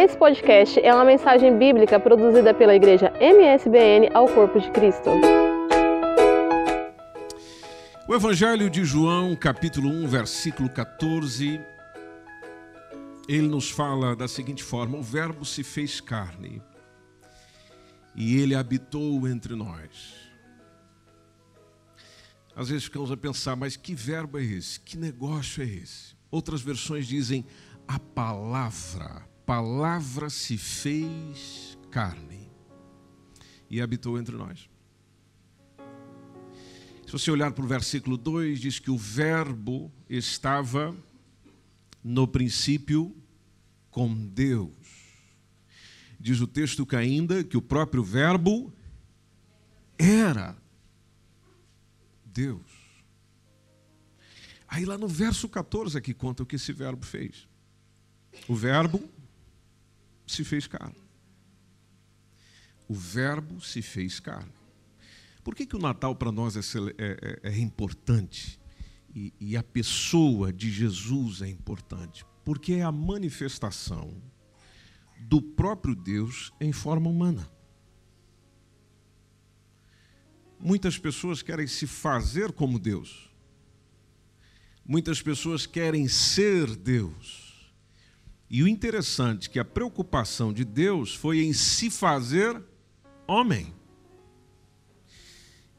Esse podcast é uma mensagem bíblica produzida pela igreja MSBN ao Corpo de Cristo. O Evangelho de João, capítulo 1, versículo 14, ele nos fala da seguinte forma: O Verbo se fez carne e ele habitou entre nós. Às vezes ficamos a pensar, mas que verbo é esse? Que negócio é esse? Outras versões dizem a palavra. Palavra se fez carne e habitou entre nós. Se você olhar para o versículo 2, diz que o Verbo estava no princípio com Deus. Diz o texto que ainda que o próprio Verbo era Deus. Aí lá no verso 14 aqui conta o que esse verbo fez. O verbo se fez carne. O verbo se fez carne. Por que, que o Natal para nós é, é, é, é importante? E, e a pessoa de Jesus é importante? Porque é a manifestação do próprio Deus em forma humana. Muitas pessoas querem se fazer como Deus. Muitas pessoas querem ser Deus. E o interessante é que a preocupação de Deus foi em se fazer homem.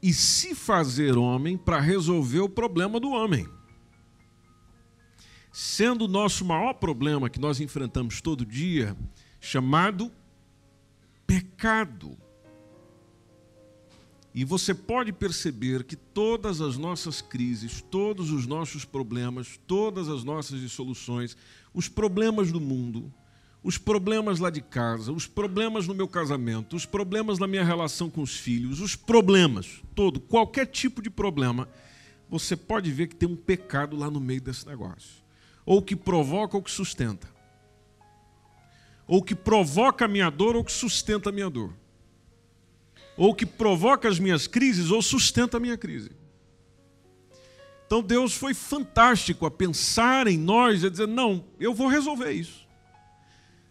E se fazer homem para resolver o problema do homem. Sendo o nosso maior problema que nós enfrentamos todo dia, chamado pecado. E você pode perceber que todas as nossas crises, todos os nossos problemas, todas as nossas dissoluções, os problemas do mundo, os problemas lá de casa, os problemas no meu casamento, os problemas na minha relação com os filhos, os problemas, todo, qualquer tipo de problema, você pode ver que tem um pecado lá no meio desse negócio. Ou que provoca ou que sustenta. Ou que provoca a minha dor ou que sustenta a minha dor ou que provoca as minhas crises, ou sustenta a minha crise. Então Deus foi fantástico a pensar em nós a dizer: não, eu vou resolver isso.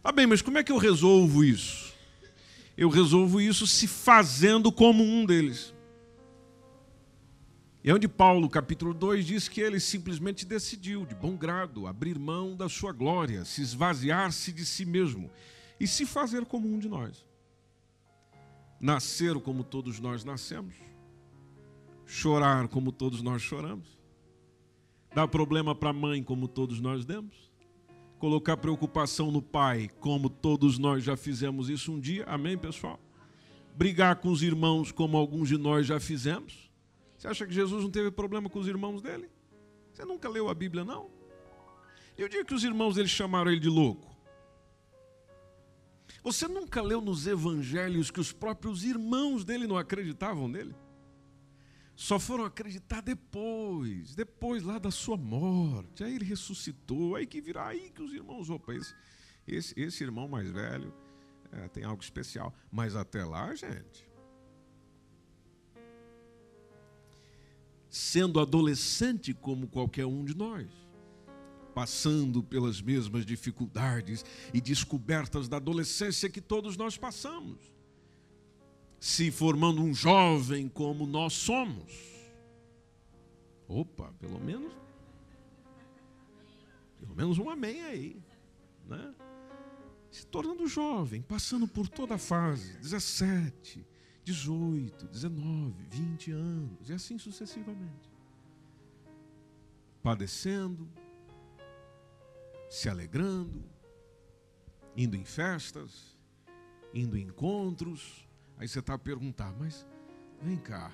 Tá bem, mas como é que eu resolvo isso? Eu resolvo isso se fazendo como um deles. É onde Paulo, capítulo 2, diz que ele simplesmente decidiu, de bom grado, abrir mão da sua glória, se esvaziar-se de si mesmo e se fazer como um de nós nascer como todos nós nascemos, chorar como todos nós choramos, dar problema para a mãe como todos nós demos, colocar preocupação no pai como todos nós já fizemos isso um dia, amém, pessoal? Brigar com os irmãos como alguns de nós já fizemos. Você acha que Jesus não teve problema com os irmãos dele? Você nunca leu a Bíblia, não? E o dia que os irmãos dele chamaram ele de louco? Você nunca leu nos evangelhos que os próprios irmãos dele não acreditavam nele? Só foram acreditar depois, depois lá da sua morte. Aí ele ressuscitou, aí que virá, aí que os irmãos, opa, esse, esse, esse irmão mais velho é, tem algo especial. Mas até lá, gente. Sendo adolescente como qualquer um de nós passando pelas mesmas dificuldades e descobertas da adolescência que todos nós passamos, se formando um jovem como nós somos. Opa, pelo menos, pelo menos um amém aí, né? Se tornando jovem, passando por toda a fase, 17, 18, 19, 20 anos, e assim sucessivamente. Padecendo, se alegrando, indo em festas, indo em encontros. Aí você está a perguntar, mas vem cá,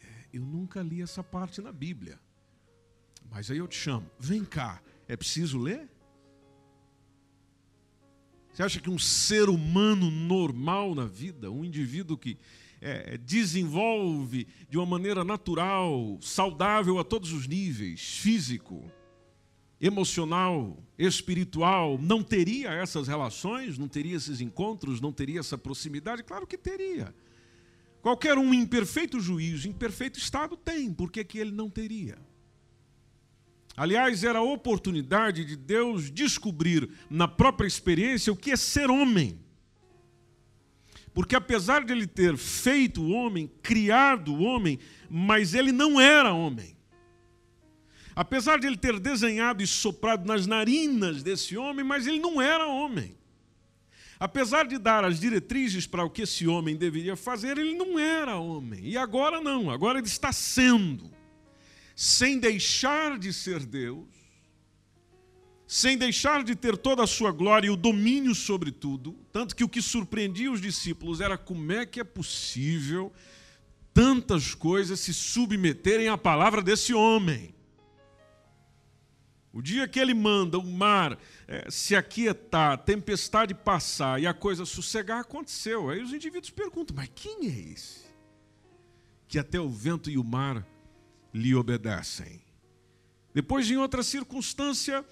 é, eu nunca li essa parte na Bíblia. Mas aí eu te chamo, vem cá, é preciso ler? Você acha que um ser humano normal na vida, um indivíduo que é, desenvolve de uma maneira natural, saudável a todos os níveis, físico, emocional, espiritual, não teria essas relações, não teria esses encontros, não teria essa proximidade? Claro que teria. Qualquer um em perfeito juízo, em perfeito estado, tem, por que, que ele não teria? Aliás, era a oportunidade de Deus descobrir na própria experiência o que é ser homem. Porque apesar de ele ter feito o homem, criado o homem, mas ele não era homem. Apesar de ele ter desenhado e soprado nas narinas desse homem, mas ele não era homem. Apesar de dar as diretrizes para o que esse homem deveria fazer, ele não era homem. E agora não, agora ele está sendo. Sem deixar de ser Deus, sem deixar de ter toda a sua glória e o domínio sobre tudo, tanto que o que surpreendia os discípulos era como é que é possível tantas coisas se submeterem à palavra desse homem. O dia que ele manda o mar é, se aquietar, a tempestade passar e a coisa sossegar, aconteceu. Aí os indivíduos perguntam: mas quem é esse? Que até o vento e o mar lhe obedecem. Depois, em outra circunstância,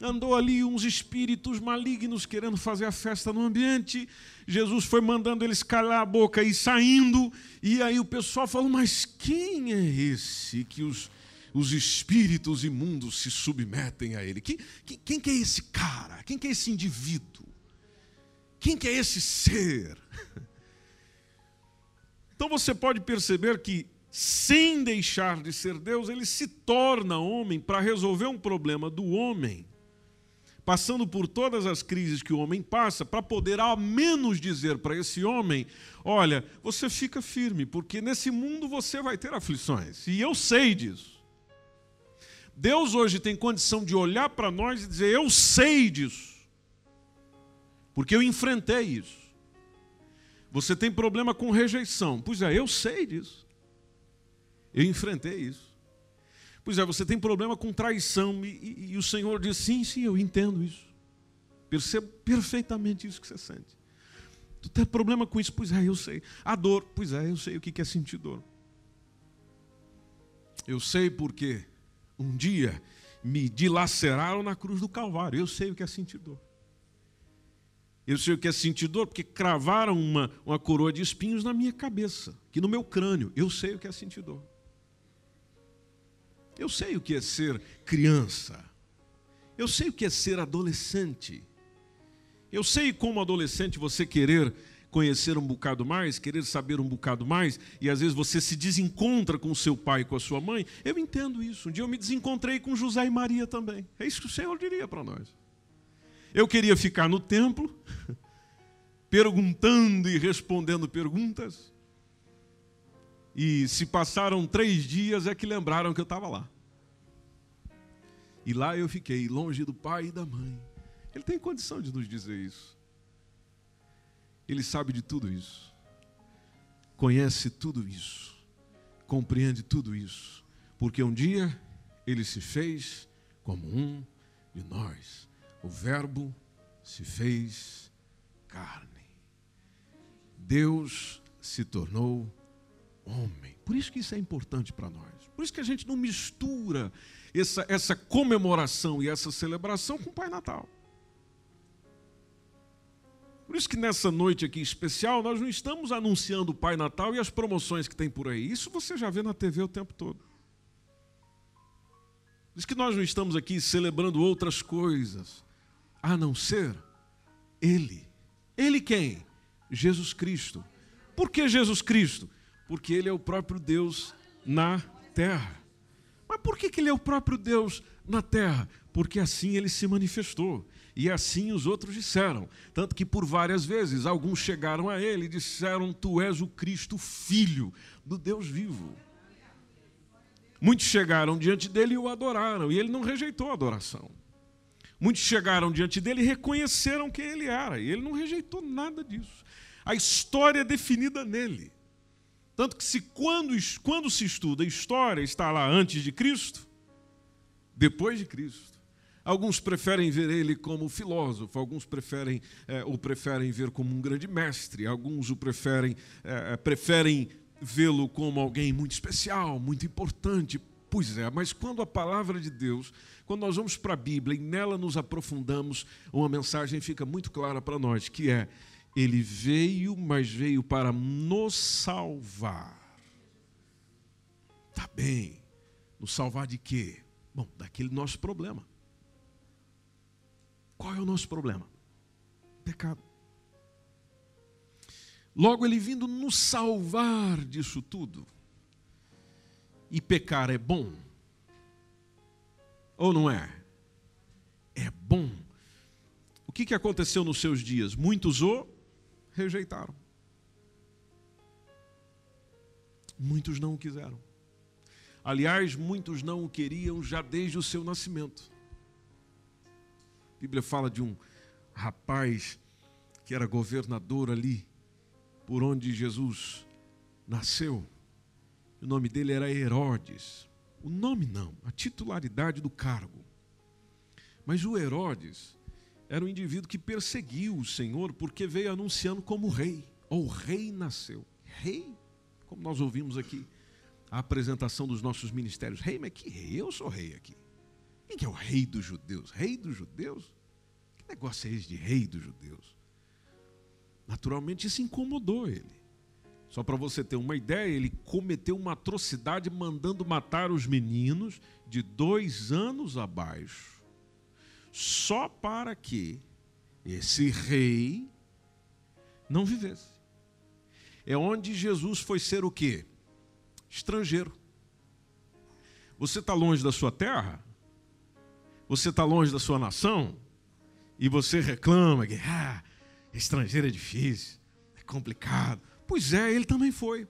andou ali uns espíritos malignos querendo fazer a festa no ambiente. Jesus foi mandando eles calar a boca e saindo. E aí o pessoal falou: Mas quem é esse que os, os espíritos imundos se submetem a ele? Quem, quem, quem que é esse cara? Quem que é esse indivíduo? Quem que é esse ser? Então você pode perceber que sem deixar de ser Deus, ele se torna homem para resolver um problema do homem passando por todas as crises que o homem passa, para poder ao menos dizer para esse homem: olha, você fica firme, porque nesse mundo você vai ter aflições, e eu sei disso. Deus hoje tem condição de olhar para nós e dizer: eu sei disso, porque eu enfrentei isso. Você tem problema com rejeição, pois é, eu sei disso, eu enfrentei isso. Pois é, você tem problema com traição e, e, e o Senhor diz: sim, sim, eu entendo isso. Percebo perfeitamente isso que você sente. Tu tem problema com isso? Pois é, eu sei. A dor? Pois é, eu sei o que é sentir dor. Eu sei porque um dia me dilaceraram na cruz do Calvário. Eu sei o que é sentir dor. Eu sei o que é sentir dor porque cravaram uma, uma coroa de espinhos na minha cabeça, aqui no meu crânio. Eu sei o que é sentir dor. Eu sei o que é ser criança. Eu sei o que é ser adolescente. Eu sei como adolescente você querer conhecer um bocado mais, querer saber um bocado mais, e às vezes você se desencontra com seu pai e com a sua mãe. Eu entendo isso. Um dia eu me desencontrei com José e Maria também. É isso que o Senhor diria para nós. Eu queria ficar no templo, perguntando e respondendo perguntas. E se passaram três dias é que lembraram que eu estava lá. E lá eu fiquei, longe do pai e da mãe. Ele tem condição de nos dizer isso. Ele sabe de tudo isso. Conhece tudo isso. Compreende tudo isso. Porque um dia ele se fez como um de nós. O Verbo se fez carne. Deus se tornou homem. Por isso que isso é importante para nós. Por isso que a gente não mistura essa, essa comemoração e essa celebração com o Pai Natal. Por isso que nessa noite aqui especial, nós não estamos anunciando o Pai Natal e as promoções que tem por aí. Isso você já vê na TV o tempo todo. Por isso que nós não estamos aqui celebrando outras coisas, a não ser Ele. Ele quem? Jesus Cristo. Por que Jesus Cristo? Porque Ele é o próprio Deus na terra. Mas por que, que Ele é o próprio Deus na terra? Porque assim Ele se manifestou. E assim os outros disseram. Tanto que por várias vezes alguns chegaram a Ele e disseram: Tu és o Cristo, filho do Deus vivo. Muitos chegaram diante dele e o adoraram, e ele não rejeitou a adoração. Muitos chegaram diante dele e reconheceram quem ele era, e ele não rejeitou nada disso. A história é definida nele. Tanto que se quando, quando se estuda a história, está lá antes de Cristo, depois de Cristo. Alguns preferem ver ele como filósofo, alguns preferem é, o preferem ver como um grande mestre, alguns o preferem, é, preferem vê-lo como alguém muito especial, muito importante. Pois é, mas quando a palavra de Deus, quando nós vamos para a Bíblia e nela nos aprofundamos, uma mensagem fica muito clara para nós, que é ele veio, mas veio para nos salvar. Tá bem. Nos salvar de quê? Bom, daquele nosso problema. Qual é o nosso problema? Pecado. Logo, ele vindo nos salvar disso tudo. E pecar é bom? Ou não é? É bom. O que, que aconteceu nos seus dias? Muitos o rejeitaram. Muitos não o quiseram. Aliás, muitos não o queriam já desde o seu nascimento. A Bíblia fala de um rapaz que era governador ali, por onde Jesus nasceu. O nome dele era Herodes. O nome não, a titularidade do cargo. Mas o Herodes era um indivíduo que perseguiu o Senhor porque veio anunciando como rei. O rei nasceu. Rei, como nós ouvimos aqui, a apresentação dos nossos ministérios. Rei, mas que rei? Eu sou rei aqui. Quem que é o rei dos judeus? Rei dos judeus? Que negócio é esse de rei dos judeus? Naturalmente isso incomodou ele. Só para você ter uma ideia, ele cometeu uma atrocidade mandando matar os meninos de dois anos abaixo, só para que esse rei não vivesse. É onde Jesus foi ser o quê? Estrangeiro. Você está longe da sua terra? Você está longe da sua nação? E você reclama que ah, estrangeiro é difícil, é complicado. Pois é, ele também foi.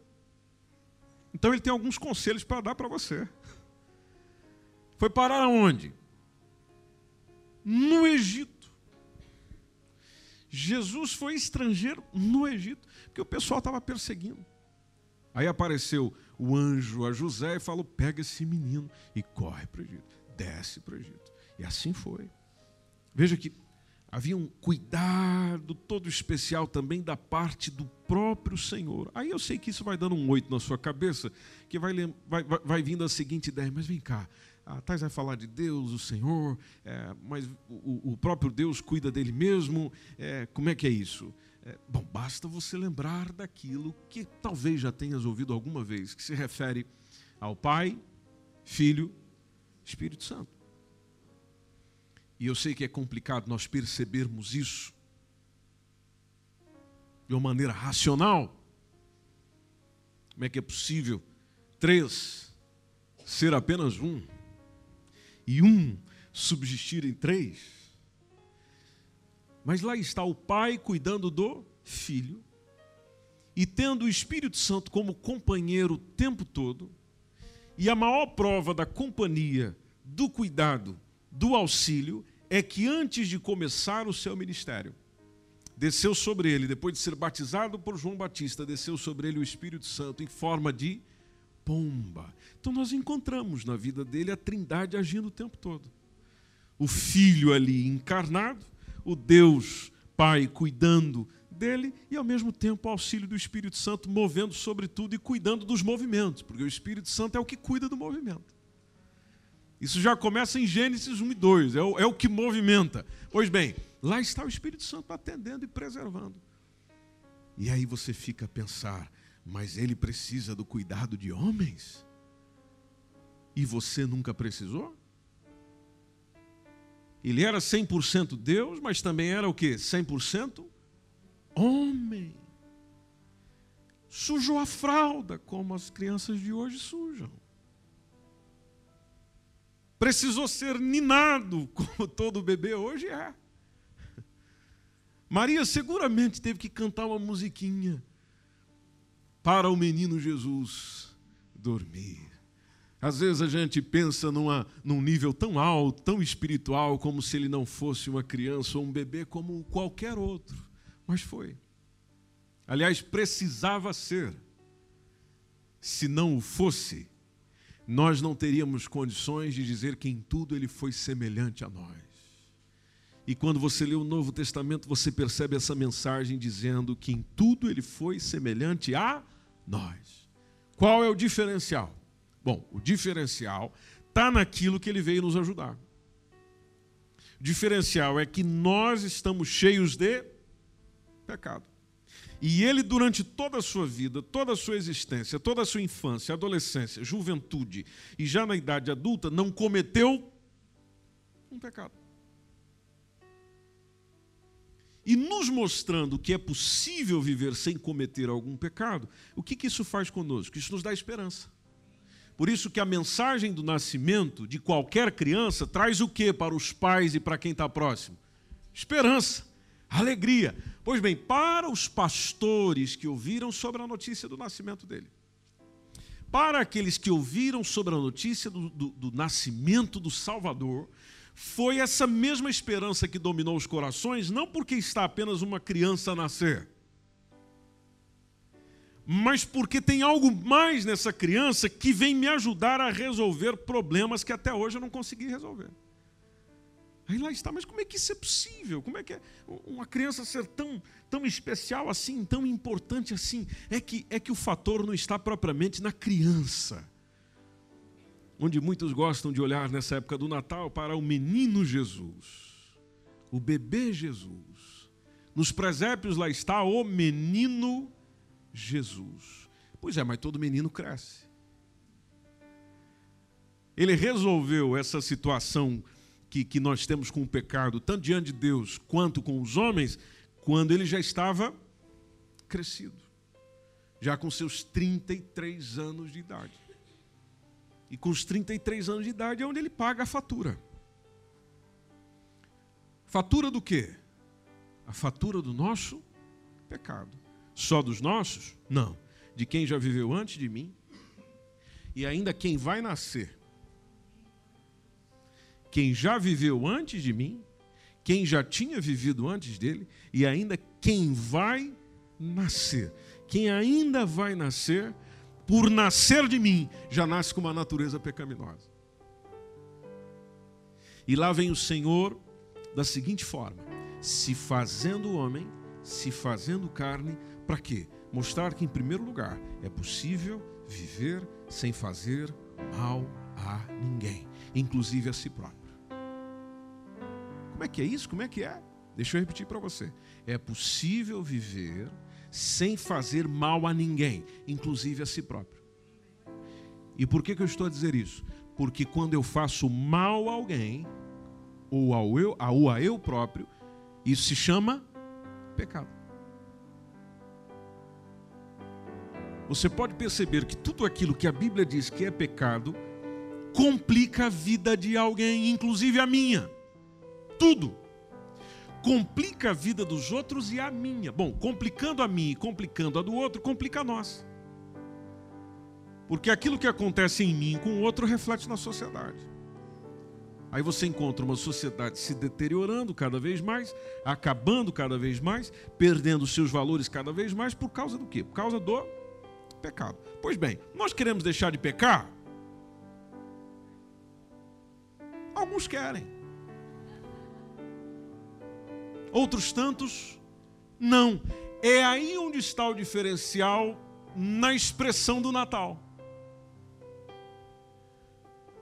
Então ele tem alguns conselhos para dar para você. Foi parar aonde? No Egito. Jesus foi estrangeiro no Egito, porque o pessoal estava perseguindo. Aí apareceu o anjo a José e falou: pega esse menino e corre para o Egito, desce para o Egito. E assim foi. Veja que havia um cuidado todo especial também da parte do próprio Senhor. Aí eu sei que isso vai dando um oito na sua cabeça, que vai, vai, vai vindo a seguinte ideia, mas vem cá, a Thais vai falar de Deus, o Senhor, é, mas o, o, próprio Deus cuida dele mesmo, é, como é que é isso? É, bom, basta você lembrar daquilo que talvez já tenhas ouvido alguma vez, que se refere ao Pai, Filho, Espírito Santo. E eu sei que é complicado nós percebermos isso de uma maneira racional. Como é que é possível três ser apenas um e um subsistir em três? Mas lá está o Pai cuidando do Filho e tendo o Espírito Santo como companheiro o tempo todo, e a maior prova da companhia, do cuidado do auxílio é que antes de começar o seu ministério, desceu sobre ele, depois de ser batizado por João Batista, desceu sobre ele o Espírito Santo em forma de pomba. Então nós encontramos na vida dele a Trindade agindo o tempo todo. O Filho ali encarnado, o Deus Pai cuidando dele e ao mesmo tempo o auxílio do Espírito Santo movendo sobre tudo e cuidando dos movimentos, porque o Espírito Santo é o que cuida do movimento. Isso já começa em Gênesis 1 e 2, é o, é o que movimenta. Pois bem, lá está o Espírito Santo atendendo e preservando. E aí você fica a pensar, mas ele precisa do cuidado de homens? E você nunca precisou? Ele era 100% Deus, mas também era o que? 100% homem. Sujou a fralda, como as crianças de hoje sujam precisou ser ninado, como todo bebê hoje é. Maria seguramente teve que cantar uma musiquinha para o menino Jesus dormir. Às vezes a gente pensa numa, num nível tão alto, tão espiritual, como se ele não fosse uma criança ou um bebê como qualquer outro. Mas foi. Aliás, precisava ser. Se não o fosse, nós não teríamos condições de dizer que em tudo ele foi semelhante a nós. E quando você lê o Novo Testamento, você percebe essa mensagem dizendo que em tudo ele foi semelhante a nós. Qual é o diferencial? Bom, o diferencial está naquilo que ele veio nos ajudar. O diferencial é que nós estamos cheios de pecado. E ele, durante toda a sua vida, toda a sua existência, toda a sua infância, adolescência, juventude e já na idade adulta, não cometeu um pecado. E nos mostrando que é possível viver sem cometer algum pecado, o que, que isso faz conosco? Isso nos dá esperança. Por isso que a mensagem do nascimento de qualquer criança traz o que para os pais e para quem está próximo? Esperança, alegria. Pois bem, para os pastores que ouviram sobre a notícia do nascimento dele, para aqueles que ouviram sobre a notícia do, do, do nascimento do Salvador, foi essa mesma esperança que dominou os corações, não porque está apenas uma criança a nascer, mas porque tem algo mais nessa criança que vem me ajudar a resolver problemas que até hoje eu não consegui resolver. Aí lá está, mas como é que isso é possível? Como é que é uma criança ser tão, tão especial assim, tão importante assim? É que, é que o fator não está propriamente na criança. Onde muitos gostam de olhar nessa época do Natal para o menino Jesus, o bebê Jesus. Nos presépios lá está o menino Jesus. Pois é, mas todo menino cresce. Ele resolveu essa situação que, que nós temos com o pecado, tanto diante de Deus quanto com os homens, quando ele já estava crescido, já com seus 33 anos de idade. E com os 33 anos de idade é onde ele paga a fatura. Fatura do quê? A fatura do nosso pecado. Só dos nossos? Não. De quem já viveu antes de mim e ainda quem vai nascer. Quem já viveu antes de mim, quem já tinha vivido antes dele e ainda quem vai nascer. Quem ainda vai nascer, por nascer de mim, já nasce com uma natureza pecaminosa. E lá vem o Senhor da seguinte forma: se fazendo homem, se fazendo carne, para quê? Mostrar que, em primeiro lugar, é possível viver sem fazer mal a ninguém, inclusive a si próprio. Como é que é isso? Como é que é? Deixa eu repetir para você. É possível viver sem fazer mal a ninguém, inclusive a si próprio. E por que, que eu estou a dizer isso? Porque quando eu faço mal a alguém, ou ao eu, ou a eu próprio, isso se chama pecado. você pode perceber que tudo aquilo que a Bíblia diz que é pecado complica a vida de alguém, inclusive a minha. Tudo. Complica a vida dos outros e a minha. Bom, complicando a minha e complicando a do outro, complica a nós. Porque aquilo que acontece em mim com o outro reflete na sociedade. Aí você encontra uma sociedade se deteriorando cada vez mais, acabando cada vez mais, perdendo seus valores cada vez mais, por causa do quê? Por causa do pecado. Pois bem, nós queremos deixar de pecar? Alguns querem. Outros tantos, não. É aí onde está o diferencial na expressão do Natal.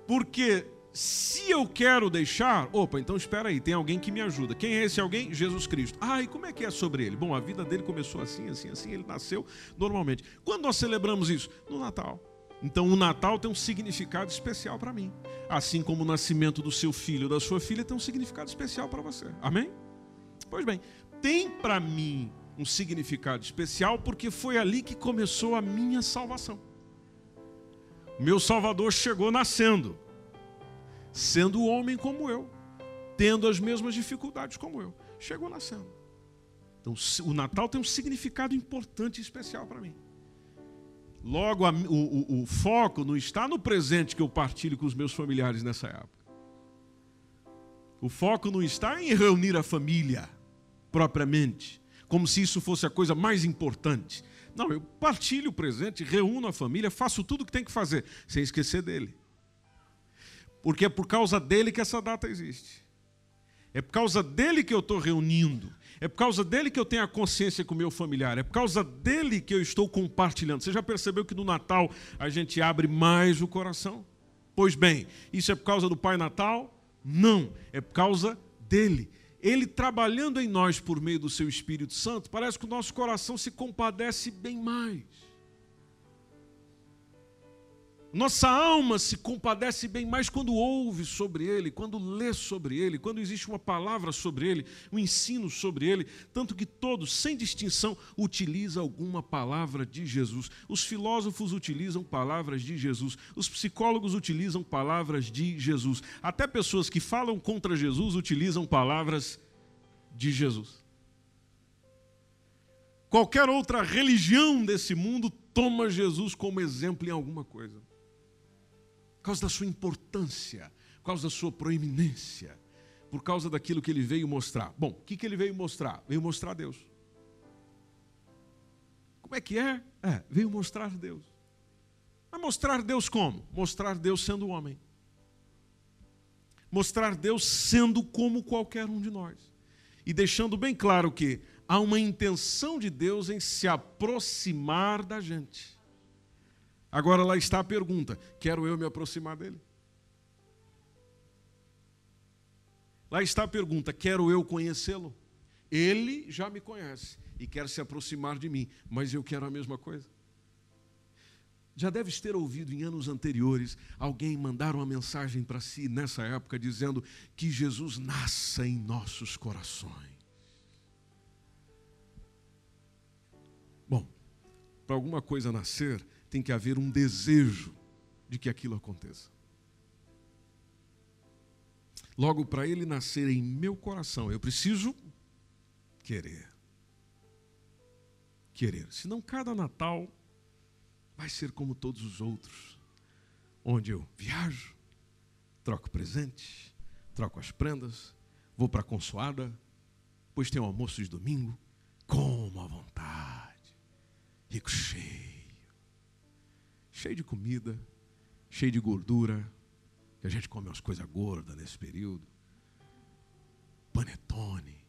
Porque se eu quero deixar, opa, então espera aí, tem alguém que me ajuda. Quem é esse alguém? Jesus Cristo. Ah, e como é que é sobre ele? Bom, a vida dele começou assim, assim, assim, ele nasceu normalmente. Quando nós celebramos isso? No Natal. Então o Natal tem um significado especial para mim. Assim como o nascimento do seu filho, da sua filha, tem um significado especial para você. Amém? Pois bem, tem para mim um significado especial porque foi ali que começou a minha salvação. Meu Salvador chegou nascendo sendo homem como eu, tendo as mesmas dificuldades como eu. Chegou nascendo. Então, o Natal tem um significado importante e especial para mim. Logo, o, o, o foco não está no presente que eu partilho com os meus familiares nessa época. O foco não está em reunir a família propriamente, como se isso fosse a coisa mais importante. Não, eu partilho o presente, reúno a família, faço tudo o que tem que fazer, sem esquecer dele. Porque é por causa dele que essa data existe. É por causa dele que eu estou reunindo. É por causa dele que eu tenho a consciência com o meu familiar. É por causa dele que eu estou compartilhando. Você já percebeu que no Natal a gente abre mais o coração? Pois bem, isso é por causa do Pai Natal? Não, é por causa dele. Ele trabalhando em nós por meio do seu Espírito Santo, parece que o nosso coração se compadece bem mais. Nossa alma se compadece bem mais quando ouve sobre ele, quando lê sobre ele, quando existe uma palavra sobre ele, um ensino sobre ele, tanto que todos, sem distinção, utilizam alguma palavra de Jesus. Os filósofos utilizam palavras de Jesus, os psicólogos utilizam palavras de Jesus, até pessoas que falam contra Jesus utilizam palavras de Jesus. Qualquer outra religião desse mundo toma Jesus como exemplo em alguma coisa causa da sua importância, por causa da sua proeminência, por causa daquilo que ele veio mostrar. Bom, o que, que ele veio mostrar? Veio mostrar Deus. Como é que é? É, veio mostrar Deus. Mas mostrar Deus como? Mostrar Deus sendo homem. Mostrar Deus sendo como qualquer um de nós. E deixando bem claro que há uma intenção de Deus em se aproximar da gente. Agora lá está a pergunta: quero eu me aproximar dele? Lá está a pergunta: quero eu conhecê-lo? Ele já me conhece e quer se aproximar de mim, mas eu quero a mesma coisa. Já deves ter ouvido em anos anteriores alguém mandar uma mensagem para si nessa época dizendo que Jesus nasça em nossos corações. Bom, para alguma coisa nascer, tem que haver um desejo de que aquilo aconteça. Logo, para ele nascer em meu coração, eu preciso querer. Querer. Senão, cada Natal vai ser como todos os outros, onde eu viajo, troco presente, troco as prendas, vou para a consoada, depois tem o almoço de domingo, como à vontade, rico cheio cheio de comida, cheio de gordura, que a gente come umas coisas gordas nesse período. Panetone,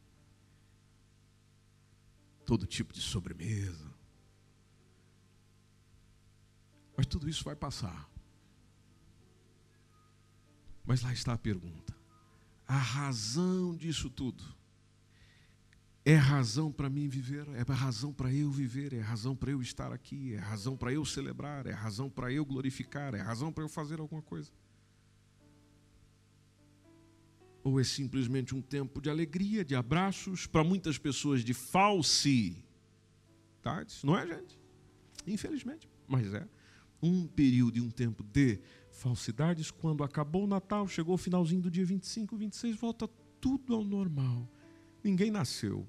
todo tipo de sobremesa. Mas tudo isso vai passar. Mas lá está a pergunta: a razão disso tudo é razão para mim viver, é razão para eu viver, é razão para eu estar aqui, é razão para eu celebrar, é razão para eu glorificar, é razão para eu fazer alguma coisa. Ou é simplesmente um tempo de alegria, de abraços, para muitas pessoas de falsidades, não é, gente? Infelizmente, mas é. Um período e um tempo de falsidades, quando acabou o Natal, chegou o finalzinho do dia 25, 26, volta tudo ao normal. Ninguém nasceu,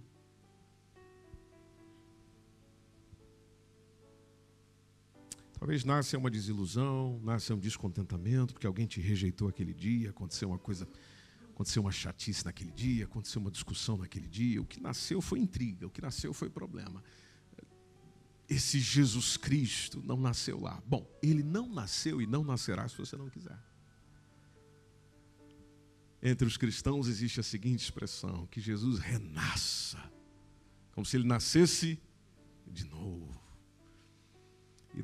Talvez nasça uma desilusão, nasça um descontentamento, porque alguém te rejeitou aquele dia, aconteceu uma coisa, aconteceu uma chatice naquele dia, aconteceu uma discussão naquele dia. O que nasceu foi intriga, o que nasceu foi problema. Esse Jesus Cristo não nasceu lá. Bom, ele não nasceu e não nascerá se você não quiser. Entre os cristãos existe a seguinte expressão: que Jesus renasça, como se ele nascesse de novo.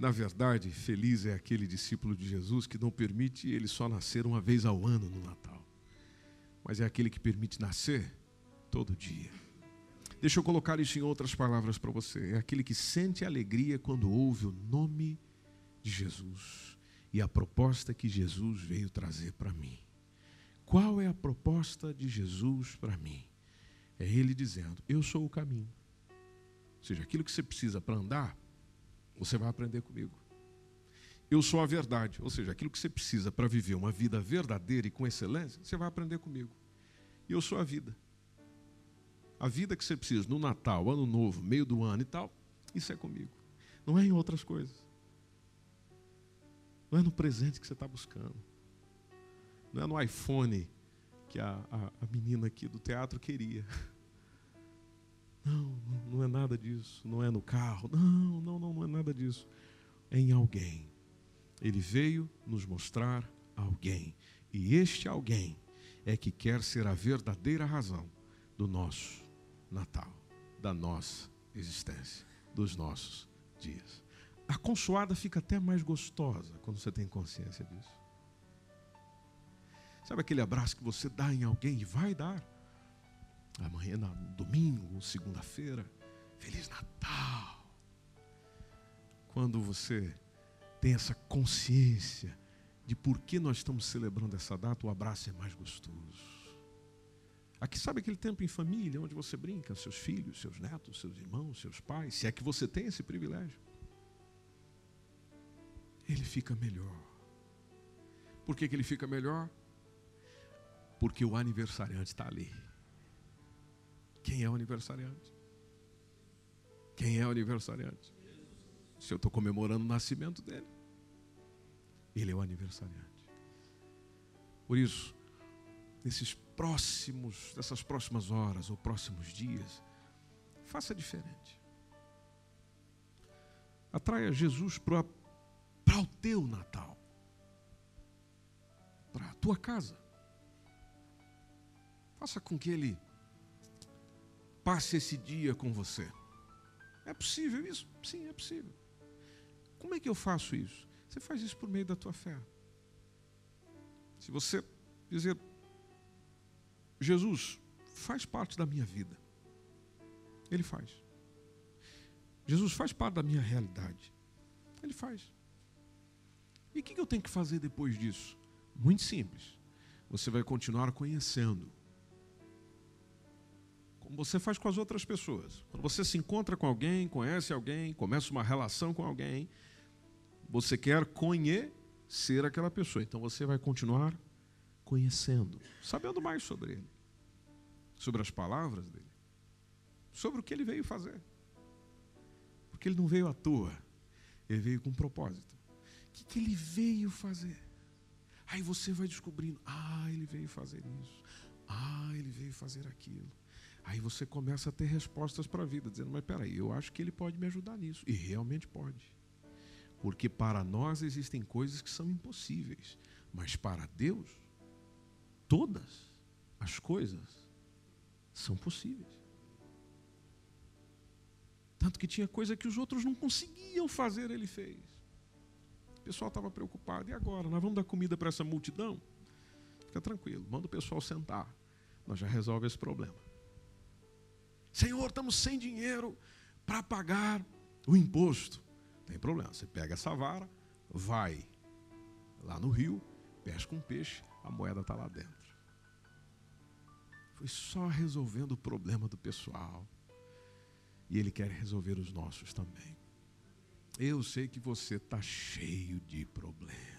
Na verdade, feliz é aquele discípulo de Jesus que não permite ele só nascer uma vez ao ano no Natal, mas é aquele que permite nascer todo dia. Deixa eu colocar isso em outras palavras para você. É aquele que sente alegria quando ouve o nome de Jesus e a proposta que Jesus veio trazer para mim. Qual é a proposta de Jesus para mim? É Ele dizendo: Eu sou o caminho. Ou seja, aquilo que você precisa para andar, você vai aprender comigo. Eu sou a verdade, ou seja, aquilo que você precisa para viver uma vida verdadeira e com excelência, você vai aprender comigo. E eu sou a vida. A vida que você precisa no Natal, Ano Novo, meio do ano e tal, isso é comigo. Não é em outras coisas. Não é no presente que você está buscando. Não é no iPhone que a, a, a menina aqui do teatro queria. Não, não é nada disso. Não é no carro. Não, não, não, não é nada disso. É em alguém. Ele veio nos mostrar alguém. E este alguém é que quer ser a verdadeira razão do nosso Natal, da nossa existência, dos nossos dias. A consoada fica até mais gostosa quando você tem consciência disso. Sabe aquele abraço que você dá em alguém e vai dar? Amanhã, no domingo, segunda-feira. Feliz Natal! Quando você tem essa consciência de por que nós estamos celebrando essa data, o abraço é mais gostoso. Aqui sabe aquele tempo em família, onde você brinca, seus filhos, seus netos, seus irmãos, seus pais, se é que você tem esse privilégio. Ele fica melhor. Por que, que ele fica melhor? Porque o aniversariante está ali. Quem é o aniversariante? Quem é o aniversariante? Se eu estou comemorando o nascimento dele, ele é o aniversariante. Por isso, nesses próximos, dessas próximas horas ou próximos dias, faça diferente. Atraia Jesus para o teu Natal, para a tua casa. Faça com que ele passe esse dia com você. É possível isso? Sim, é possível. Como é que eu faço isso? Você faz isso por meio da tua fé. Se você dizer, Jesus faz parte da minha vida, Ele faz. Jesus faz parte da minha realidade, Ele faz. E o que eu tenho que fazer depois disso? Muito simples. Você vai continuar conhecendo. Você faz com as outras pessoas. Quando você se encontra com alguém, conhece alguém, começa uma relação com alguém, você quer conhecer aquela pessoa. Então você vai continuar conhecendo, sabendo mais sobre ele, sobre as palavras dele, sobre o que ele veio fazer. Porque ele não veio à toa, ele veio com um propósito. O que, que ele veio fazer? Aí você vai descobrindo: ah, ele veio fazer isso, ah, ele veio fazer aquilo. Aí você começa a ter respostas para a vida, dizendo: mas peraí, eu acho que ele pode me ajudar nisso. E realmente pode. Porque para nós existem coisas que são impossíveis, mas para Deus, todas as coisas são possíveis. Tanto que tinha coisa que os outros não conseguiam fazer, ele fez. O pessoal estava preocupado. E agora? Nós vamos dar comida para essa multidão? Fica tranquilo, manda o pessoal sentar. Nós já resolve esse problema. Senhor, estamos sem dinheiro para pagar o imposto. Tem problema. Você pega essa vara, vai lá no rio, pesca um peixe, a moeda está lá dentro. Foi só resolvendo o problema do pessoal. E Ele quer resolver os nossos também. Eu sei que você está cheio de problema.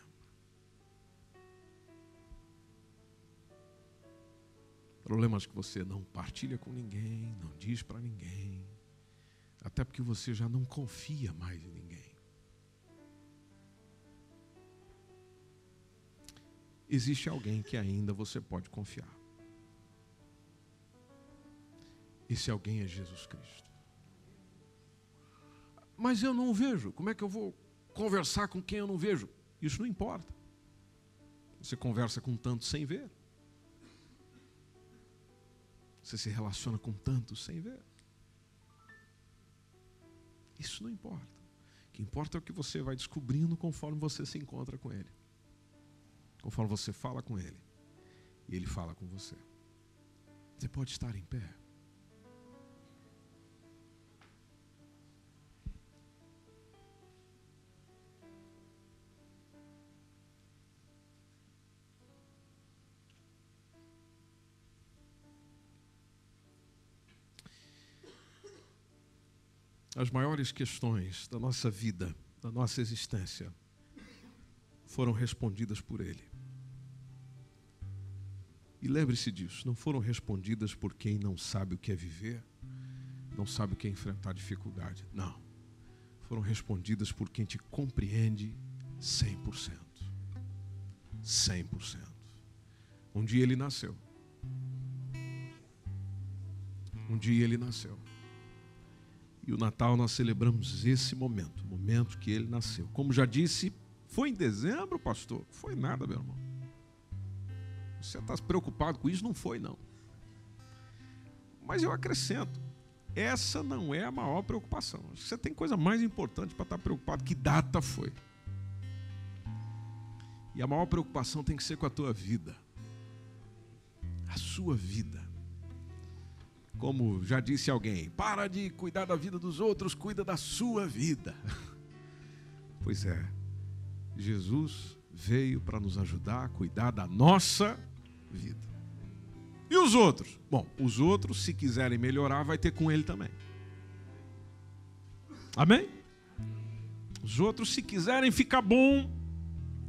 Problemas que você não partilha com ninguém, não diz para ninguém. Até porque você já não confia mais em ninguém. Existe alguém que ainda você pode confiar. Esse alguém é Jesus Cristo. Mas eu não vejo. Como é que eu vou conversar com quem eu não vejo? Isso não importa. Você conversa com tanto sem ver. Você se relaciona com tanto sem ver. Isso não importa. O que importa é o que você vai descobrindo conforme você se encontra com Ele. Conforme você fala com Ele. E Ele fala com você. Você pode estar em pé. As maiores questões da nossa vida, da nossa existência, foram respondidas por Ele. E lembre-se disso, não foram respondidas por quem não sabe o que é viver, não sabe o que é enfrentar dificuldade. Não. Foram respondidas por quem te compreende 100%. 100%. Um dia ele nasceu. Um dia ele nasceu. E o Natal nós celebramos esse momento, o momento que ele nasceu. Como já disse, foi em dezembro, pastor? Foi nada, meu irmão. Você está preocupado com isso? Não foi, não. Mas eu acrescento, essa não é a maior preocupação. Você tem coisa mais importante para estar tá preocupado. Que data foi? E a maior preocupação tem que ser com a tua vida. A sua vida Como já disse alguém, para de cuidar da vida dos outros, cuida da sua vida. Pois é, Jesus veio para nos ajudar a cuidar da nossa vida. E os outros? Bom, os outros, se quiserem melhorar, vai ter com ele também. Amém? Os outros, se quiserem ficar bom,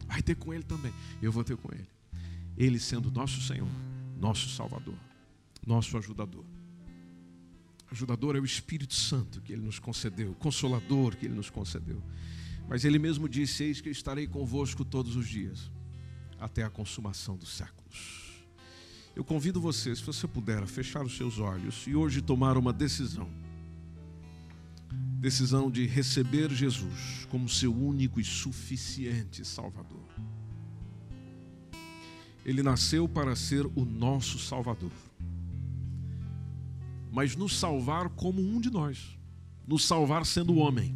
vai ter com ele também. Eu vou ter com ele. Ele sendo nosso Senhor, nosso Salvador, nosso ajudador. Ajudador é o Espírito Santo que ele nos concedeu, consolador que ele nos concedeu. Mas ele mesmo disse: Eis que eu estarei convosco todos os dias, até a consumação dos séculos. Eu convido você, se você puder, a fechar os seus olhos e hoje tomar uma decisão. Decisão de receber Jesus como seu único e suficiente Salvador. Ele nasceu para ser o nosso Salvador, mas nos salvar como um de nós, nos salvar sendo homem,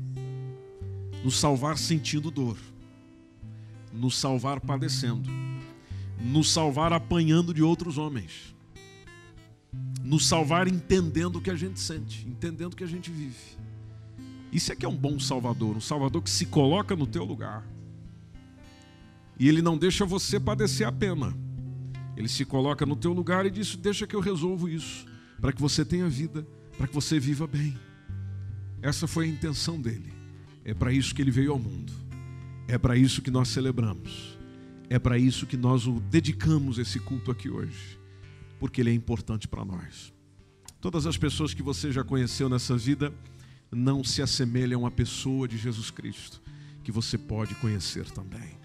nos salvar sentindo dor, nos salvar padecendo, nos salvar apanhando de outros homens, nos salvar entendendo o que a gente sente, entendendo o que a gente vive. Isso é que é um bom Salvador, um Salvador que se coloca no teu lugar. E ele não deixa você padecer a pena. Ele se coloca no teu lugar e diz: Deixa que eu resolvo isso, para que você tenha vida, para que você viva bem. Essa foi a intenção dele. É para isso que ele veio ao mundo. É para isso que nós celebramos. É para isso que nós o dedicamos esse culto aqui hoje. Porque ele é importante para nós. Todas as pessoas que você já conheceu nessa vida não se assemelham à pessoa de Jesus Cristo, que você pode conhecer também.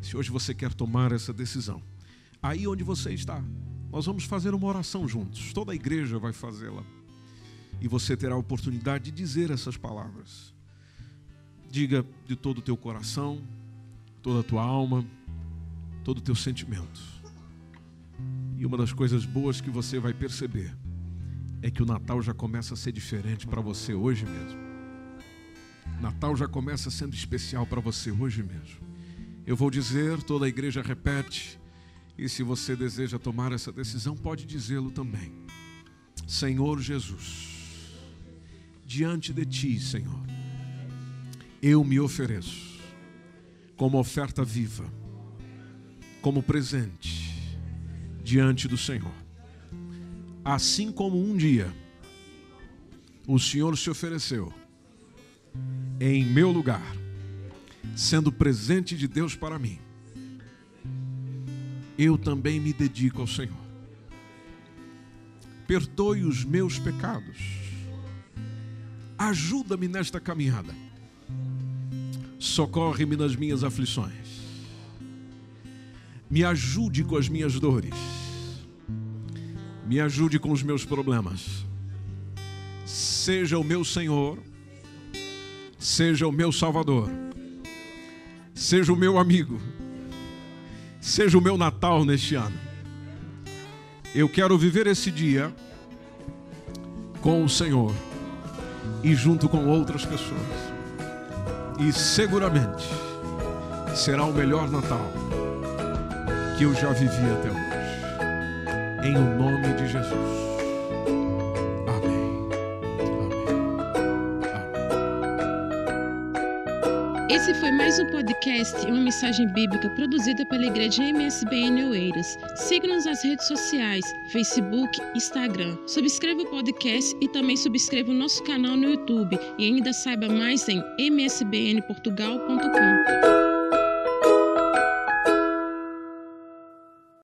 Se hoje você quer tomar essa decisão, aí onde você está, nós vamos fazer uma oração juntos. Toda a igreja vai fazê-la. E você terá a oportunidade de dizer essas palavras. Diga de todo o teu coração, toda a tua alma, todo o teu sentimento. E uma das coisas boas que você vai perceber é que o Natal já começa a ser diferente para você hoje mesmo. Natal já começa sendo especial para você hoje mesmo. Eu vou dizer, toda a igreja repete, e se você deseja tomar essa decisão, pode dizê-lo também. Senhor Jesus, diante de ti, Senhor, eu me ofereço como oferta viva, como presente diante do Senhor. Assim como um dia o Senhor se ofereceu em meu lugar sendo presente de Deus para mim, eu também me dedico ao Senhor. Perdoe os meus pecados. Ajuda-me nesta caminhada. Socorre-me nas minhas aflições. Me ajude com as minhas dores. Me ajude com os meus problemas. Seja o meu Senhor, seja o meu Salvador seja o meu amigo, seja o meu Natal neste ano. Eu quero viver esse dia com o Senhor e junto com outras pessoas. E seguramente será o melhor Natal que eu já vivi até hoje. Em o nome de Jesus. Esse foi mais um podcast e uma mensagem bíblica produzida pela Igreja MSBN Oeiras. Siga-nos nas redes sociais, Facebook, Instagram. Subscreva o podcast e também subscreva o nosso canal no YouTube. E ainda saiba mais em msbnportugal.com.